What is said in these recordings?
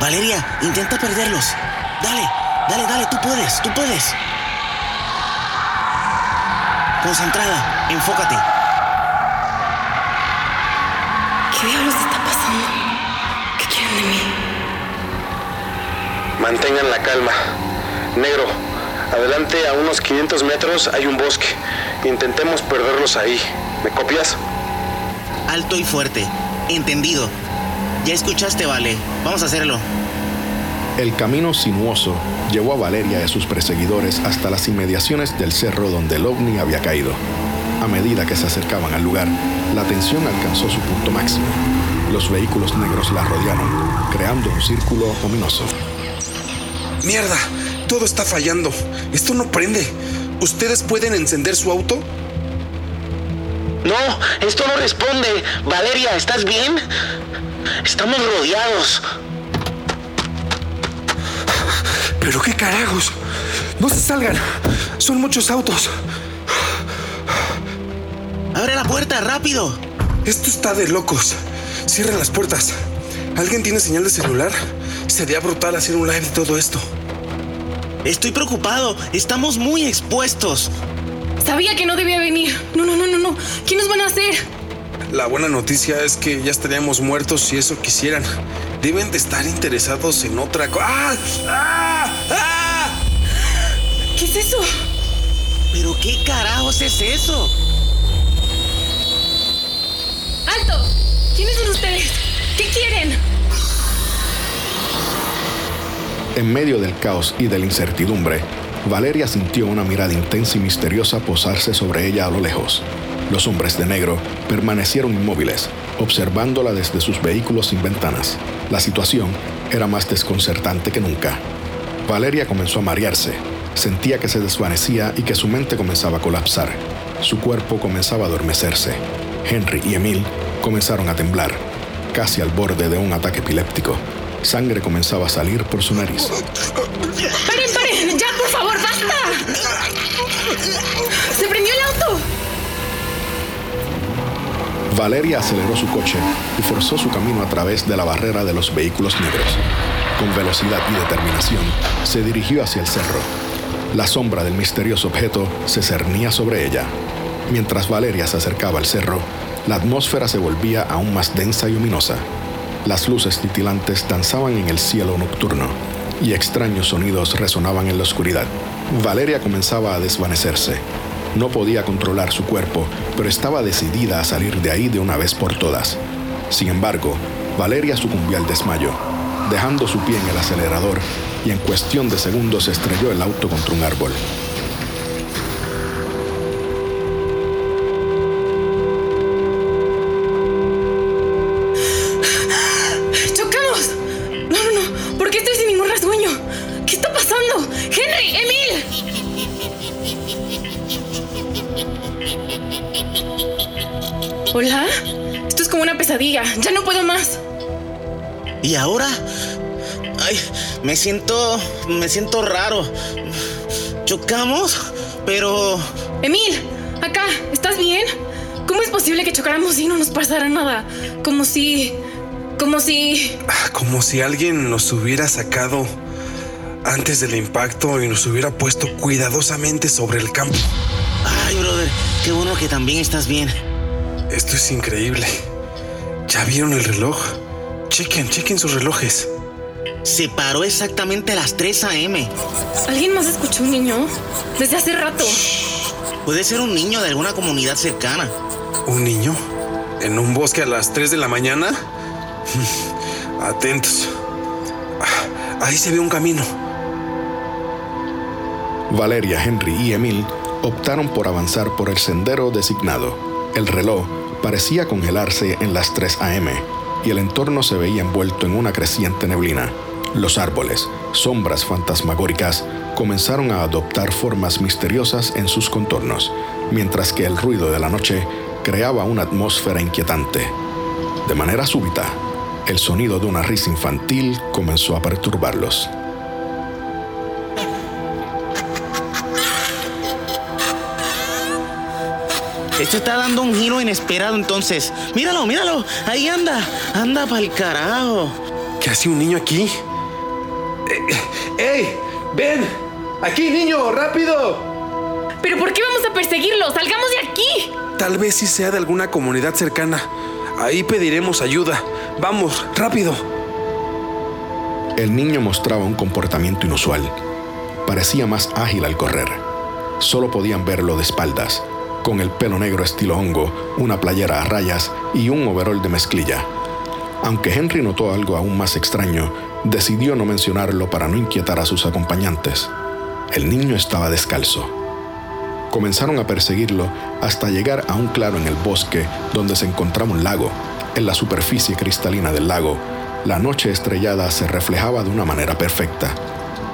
Valeria, intenta perderlos. Dale, dale, dale, tú puedes, tú puedes. Concentrada, enfócate. ¿Qué diablos está pasando? ¿Qué quieren de mí? Mantengan la calma. Negro, adelante a unos 500 metros hay un bosque. Intentemos perderlos ahí. ¿Me copias? Alto y fuerte. Entendido. Ya escuchaste, Vale. Vamos a hacerlo. El camino sinuoso llevó a Valeria y a sus perseguidores hasta las inmediaciones del cerro donde el ovni había caído. A medida que se acercaban al lugar, la tensión alcanzó su punto máximo. Los vehículos negros la rodearon, creando un círculo ominoso. ¡Mierda! Todo está fallando. Esto no prende. ¿Ustedes pueden encender su auto? No, esto no responde. Valeria, ¿estás bien? Estamos rodeados. ¿Pero qué carajos? No se salgan. Son muchos autos. Abre la puerta, rápido. Esto está de locos. Cierren las puertas. ¿Alguien tiene señal de celular? Sería brutal hacer un live de todo esto. Estoy preocupado. Estamos muy expuestos. Sabía que no debía venir. No, no, no, no, no. ¿Qué nos van a hacer? La buena noticia es que ya estaríamos muertos si eso quisieran. Deben de estar interesados en otra cosa. ¡Ah! ¡Ah! ¡Ah! ¿Qué es eso? ¿Pero qué carajos es eso? ¡Alto! ¿Quiénes son ustedes? ¿Qué quieren? En medio del caos y de la incertidumbre, Valeria sintió una mirada intensa y misteriosa posarse sobre ella a lo lejos. Los hombres de negro permanecieron inmóviles, observándola desde sus vehículos sin ventanas. La situación era más desconcertante que nunca. Valeria comenzó a marearse, sentía que se desvanecía y que su mente comenzaba a colapsar. Su cuerpo comenzaba a adormecerse. Henry y Emil comenzaron a temblar, casi al borde de un ataque epiléptico. Sangre comenzaba a salir por su nariz. Valeria aceleró su coche y forzó su camino a través de la barrera de los vehículos negros. Con velocidad y determinación, se dirigió hacia el cerro. La sombra del misterioso objeto se cernía sobre ella. Mientras Valeria se acercaba al cerro, la atmósfera se volvía aún más densa y luminosa. Las luces titilantes danzaban en el cielo nocturno y extraños sonidos resonaban en la oscuridad. Valeria comenzaba a desvanecerse. No podía controlar su cuerpo, pero estaba decidida a salir de ahí de una vez por todas. Sin embargo, Valeria sucumbió al desmayo, dejando su pie en el acelerador y en cuestión de segundos estrelló el auto contra un árbol. Ya no puedo más. ¿Y ahora? Ay, me siento. me siento raro. Chocamos, pero. Emil, acá, ¿estás bien? ¿Cómo es posible que chocáramos y no nos pasara nada? Como si... Como si... Ah, Como si alguien nos hubiera sacado antes del impacto y nos hubiera puesto cuidadosamente sobre el campo. Ay, brother, qué bueno que también estás bien. Esto es increíble. ¿Ya vieron el reloj? Chequen, chequen sus relojes. Se paró exactamente a las 3 a.m. ¿Alguien más escuchó un niño? Desde hace rato. Puede ser un niño de alguna comunidad cercana. ¿Un niño? ¿En un bosque a las 3 de la mañana? Atentos. Ah, Ahí se ve un camino. Valeria, Henry y Emil optaron por avanzar por el sendero designado. El reloj parecía congelarse en las 3 a.m. y el entorno se veía envuelto en una creciente neblina. Los árboles, sombras fantasmagóricas, comenzaron a adoptar formas misteriosas en sus contornos, mientras que el ruido de la noche creaba una atmósfera inquietante. De manera súbita, el sonido de una risa infantil comenzó a perturbarlos. Esto está dando un giro inesperado entonces. Míralo, míralo. Ahí anda. Anda pa'l carajo. ¿Qué hace un niño aquí? ¡Ey! ¡Ven! ¡Aquí, niño! ¡Rápido! ¿Pero por qué vamos a perseguirlo? ¡Salgamos de aquí! Tal vez sí sea de alguna comunidad cercana. Ahí pediremos ayuda. Vamos, rápido. El niño mostraba un comportamiento inusual. Parecía más ágil al correr. Solo podían verlo de espaldas, con el pelo negro estilo hongo, una playera a rayas y un overol de mezclilla. Aunque Henry notó algo aún más extraño, decidió no mencionarlo para no inquietar a sus acompañantes. El niño estaba descalzo. Comenzaron a perseguirlo hasta llegar a un claro en el bosque donde se encontraba un lago. En la superficie cristalina del lago, la noche estrellada se reflejaba de una manera perfecta,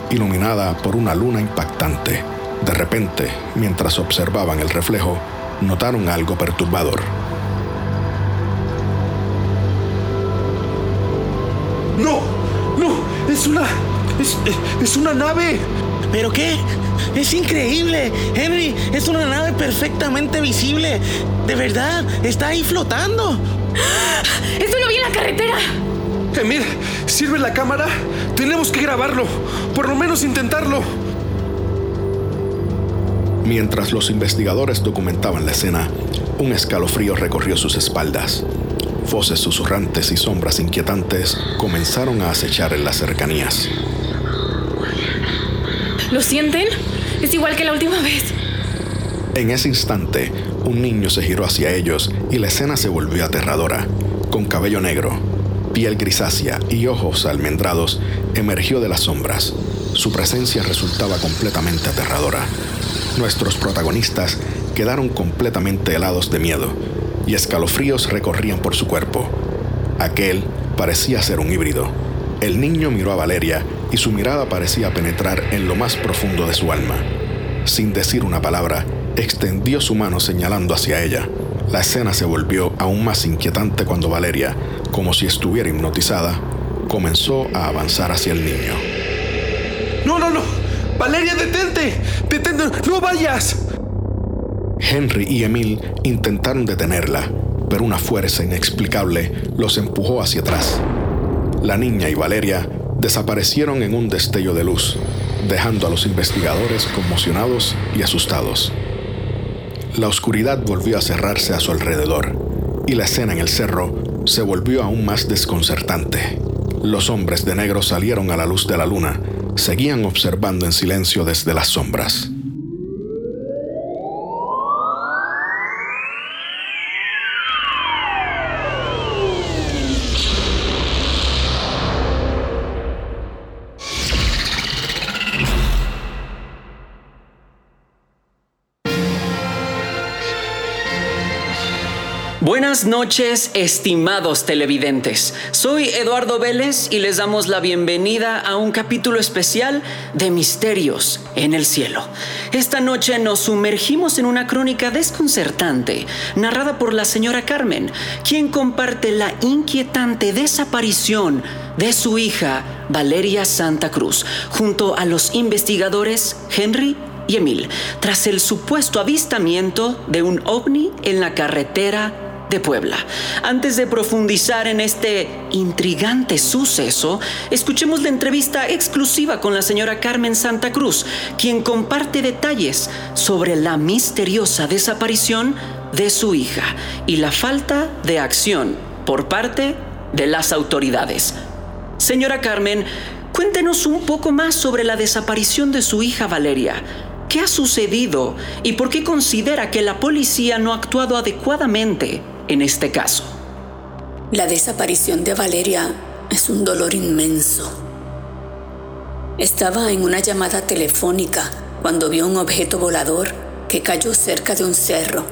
iluminada por una luna impactante. De repente, mientras observaban el reflejo, notaron algo perturbador. ¡No! ¡No! ¡Es una. Es, es una nave! ¿Pero qué? Es increíble. Henry, es una nave perfectamente visible. De verdad, está ahí flotando. ¡Eso lo vi en la carretera! Emir, ¿sirve la cámara? Tenemos que grabarlo. Por lo menos intentarlo. Mientras los investigadores documentaban la escena, un escalofrío recorrió sus espaldas. Voces susurrantes y sombras inquietantes comenzaron a acechar en las cercanías. ¿Lo sienten? Es igual que la última vez. En ese instante, un niño se giró hacia ellos y la escena se volvió aterradora. Con cabello negro, piel grisácea y ojos almendrados, emergió de las sombras. Su presencia resultaba completamente aterradora. Nuestros protagonistas quedaron completamente helados de miedo y escalofríos recorrían por su cuerpo. Aquel parecía ser un híbrido. El niño miró a Valeria y su mirada parecía penetrar en lo más profundo de su alma. Sin decir una palabra, extendió su mano señalando hacia ella. La escena se volvió aún más inquietante cuando Valeria, como si estuviera hipnotizada, comenzó a avanzar hacia el niño. ¡No, no, no! ¡Valeria, detente! ¡Detente! ¡No vayas! Henry y Emil intentaron detenerla, pero una fuerza inexplicable los empujó hacia atrás. La niña y Valeria desaparecieron en un destello de luz, dejando a los investigadores conmocionados y asustados. La oscuridad volvió a cerrarse a su alrededor y la escena en el cerro se volvió aún más desconcertante. Los hombres de negro salieron a la luz de la luna, seguían observando en silencio desde las sombras. Buenas noches, estimados televidentes. Soy Eduardo Vélez y les damos la bienvenida a un capítulo especial de Misterios en el Cielo. Esta noche nos sumergimos en una crónica desconcertante, narrada por la señora Carmen, quien comparte la inquietante desaparición de su hija, Valeria Santa Cruz, junto a los investigadores Henry y Emil, tras el supuesto avistamiento de un ovni en la carretera de Puebla. Antes de profundizar en este intrigante suceso, escuchemos la entrevista exclusiva con la señora Carmen Santa Cruz, quien comparte detalles sobre la misteriosa desaparición de su hija y la falta de acción por parte de las autoridades. Señora Carmen, cuéntenos un poco más sobre la desaparición de su hija Valeria. ¿Qué ha sucedido y por qué considera que la policía no ha actuado adecuadamente en este caso. La desaparición de Valeria es un dolor inmenso. Estaba en una llamada telefónica cuando vio un objeto volador que cayó cerca de un cerro,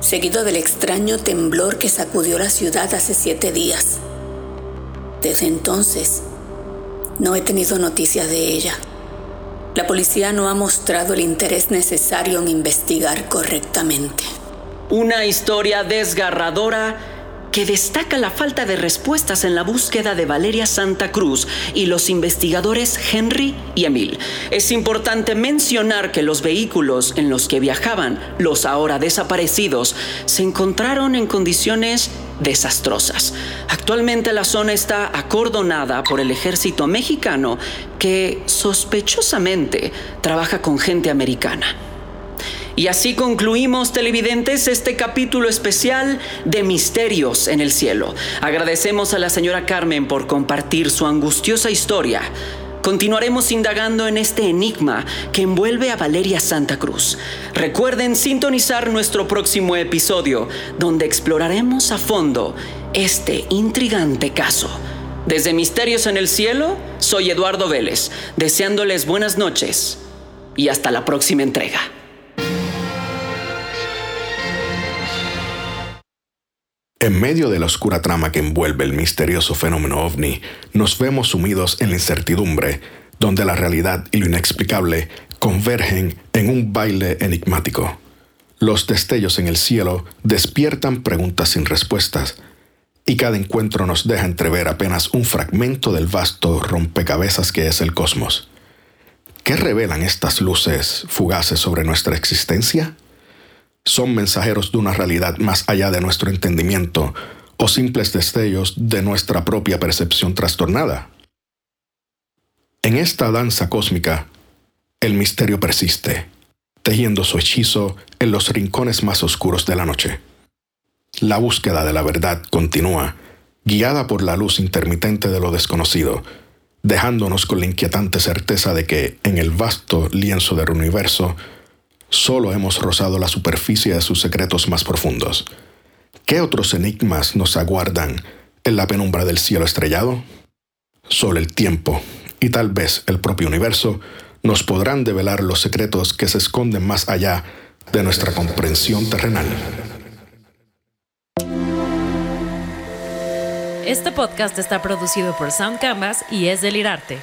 seguido del extraño temblor que sacudió la ciudad hace siete días. Desde entonces, no he tenido noticia de ella. La policía no ha mostrado el interés necesario en investigar correctamente. Una historia desgarradora que destaca la falta de respuestas en la búsqueda de Valeria Santa Cruz y los investigadores Henry y Emil. Es importante mencionar que los vehículos en los que viajaban los ahora desaparecidos se encontraron en condiciones desastrosas. Actualmente la zona está acordonada por el ejército mexicano que sospechosamente trabaja con gente americana. Y así concluimos, televidentes, este capítulo especial de Misterios en el Cielo. Agradecemos a la señora Carmen por compartir su angustiosa historia. Continuaremos indagando en este enigma que envuelve a Valeria Santa Cruz. Recuerden sintonizar nuestro próximo episodio, donde exploraremos a fondo este intrigante caso. Desde Misterios en el Cielo, soy Eduardo Vélez, deseándoles buenas noches y hasta la próxima entrega. En medio de la oscura trama que envuelve el misterioso fenómeno ovni, nos vemos sumidos en la incertidumbre, donde la realidad y lo inexplicable convergen en un baile enigmático. Los destellos en el cielo despiertan preguntas sin respuestas, y cada encuentro nos deja entrever apenas un fragmento del vasto rompecabezas que es el cosmos. ¿Qué revelan estas luces fugaces sobre nuestra existencia? Son mensajeros de una realidad más allá de nuestro entendimiento o simples destellos de nuestra propia percepción trastornada. En esta danza cósmica, el misterio persiste, tejiendo su hechizo en los rincones más oscuros de la noche. La búsqueda de la verdad continúa, guiada por la luz intermitente de lo desconocido, dejándonos con la inquietante certeza de que en el vasto lienzo del universo Solo hemos rozado la superficie de sus secretos más profundos. ¿Qué otros enigmas nos aguardan en la penumbra del cielo estrellado? Solo el tiempo y tal vez el propio universo nos podrán develar los secretos que se esconden más allá de nuestra comprensión terrenal. Este podcast está producido por Sound Canvas y es Delirarte.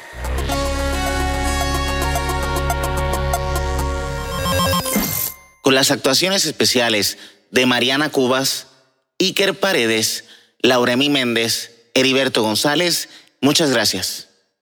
Con las actuaciones especiales de Mariana Cubas, Iker Paredes, Lauremi Méndez, Heriberto González. Muchas gracias.